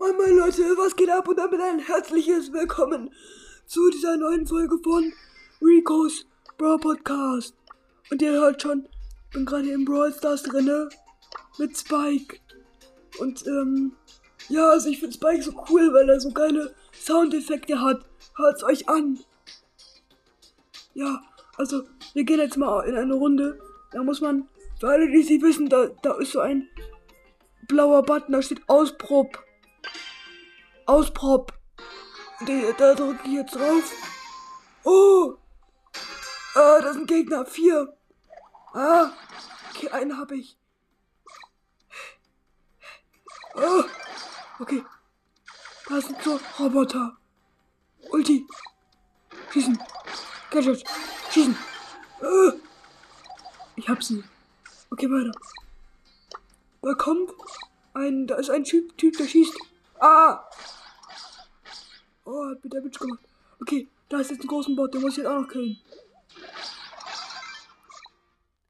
Moin moin Leute, was geht ab und damit ein herzliches Willkommen zu dieser neuen Folge von Rico's Brawl Podcast. Und ihr hört schon, ich bin gerade im Brawl Stars drinne mit Spike. Und ähm, ja, also ich finde Spike so cool, weil er so geile Soundeffekte hat. Hört's euch an. Ja, also wir gehen jetzt mal in eine Runde. Da muss man, für alle, die es nicht wissen, da, da ist so ein blauer Button, da steht Ausprop. Ausprop. Da, drücke ich jetzt drauf. Oh! Ah, das sind Gegner. Vier. Ah. Okay, einen habe ich. Oh. Okay. Da sind so Roboter. Ulti. Schießen. Gadget. Schießen. Ah. Ich hab sie. Okay, weiter. Da kommt ein, da ist ein typ der schießt. Ah! Oh, hat mir Damage gemacht. Okay, da ist jetzt ein großen Bot, den muss ich jetzt auch noch killen.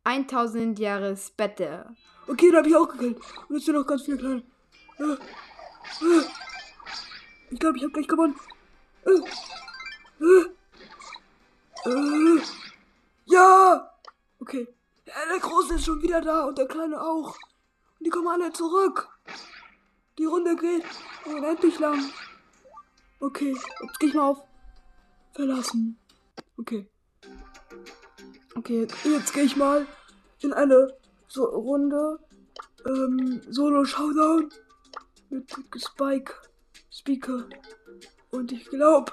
1000 Jahre später. Okay, den habe ich auch gekillt. Und jetzt sind noch ganz viele kleine. Ah, ah. Ich glaube, ich habe gleich gewonnen. Ah. Ja! Okay. Der Große ist schon wieder da und der Kleine auch. Und die kommen alle zurück. Die Runde geht unendlich lang. Okay, jetzt gehe ich mal auf Verlassen. Okay. Okay, jetzt gehe ich mal in eine so Runde ähm, Solo Showdown mit Spike Speaker. Und ich glaube,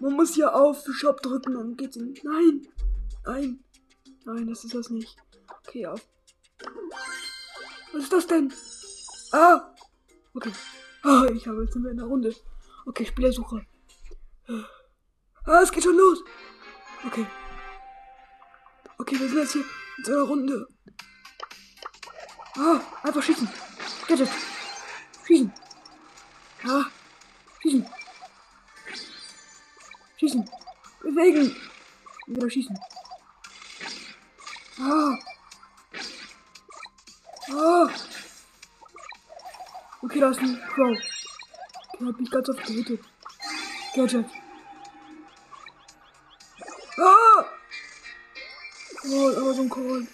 man muss hier auf Shop drücken und geht's in. Nein! Nein! Nein, das ist das nicht. Okay, auf. Was ist das denn? Ah! Okay. Ah, ich habe jetzt sind in der Runde. Okay, Spielersuche. Ah, es geht schon los. Okay. Okay, wir sind jetzt hier in so einer Runde. Ah, einfach schießen. Gadget. Schießen. Ah, schießen. Schießen. Bewegen. Wieder schießen. Ah. Ah. Okay, da ist ein Crow. Der hat mich ganz oft gehittet. Gadget. Ah! Oh, aber so ein Call.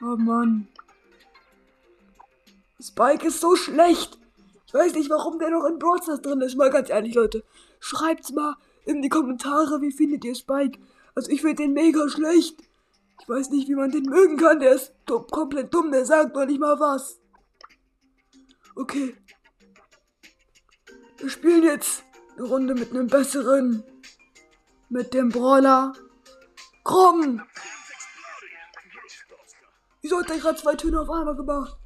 Oh Mann. Spike ist so schlecht. Ich weiß nicht, warum der noch in Brawl Stars drin ist. Mal ganz ehrlich, Leute. Schreibt's mal in die Kommentare, wie findet ihr Spike. Also ich finde den mega schlecht. Ich weiß nicht, wie man den mögen kann. Der ist dumm, komplett dumm. Der sagt noch nicht mal was. Okay. Wir spielen jetzt eine Runde mit einem besseren. Mit dem Brawler. Krumm! Wieso hat der gerade zwei Töne auf einmal gemacht?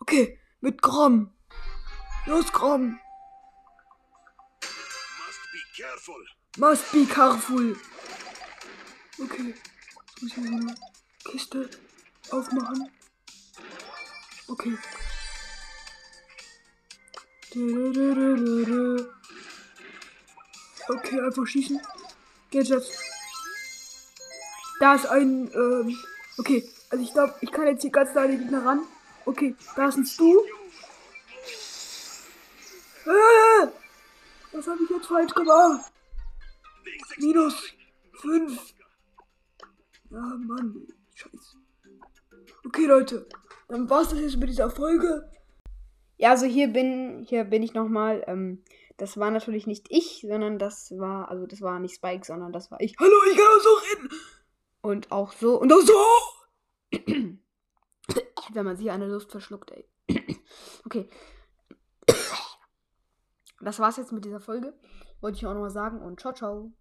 Okay, mit Grom. Los, Grom. Must be careful. Must be careful. Okay. Jetzt muss ich eine Kiste aufmachen. Okay. Okay, einfach schießen. Gadget. Da ist ein, ähm, okay. Also ich glaube, ich kann jetzt hier ganz nah an die Gegner ran. Okay, da ist ein Stu. Äh, was habe ich jetzt falsch gemacht? Minus 5. Ja, Mann. Scheiße. Okay, Leute. Dann war's das jetzt mit dieser Folge. Ja, also hier bin, hier bin ich nochmal. Ähm, das war natürlich nicht ich, sondern das war, also das war nicht Spike, sondern das war ich. Hallo, ich kann auch so reden. Und auch so. Und auch so. Wenn man sich eine Luft verschluckt, ey. Okay. Das war's jetzt mit dieser Folge. Wollte ich auch nochmal sagen und ciao, ciao.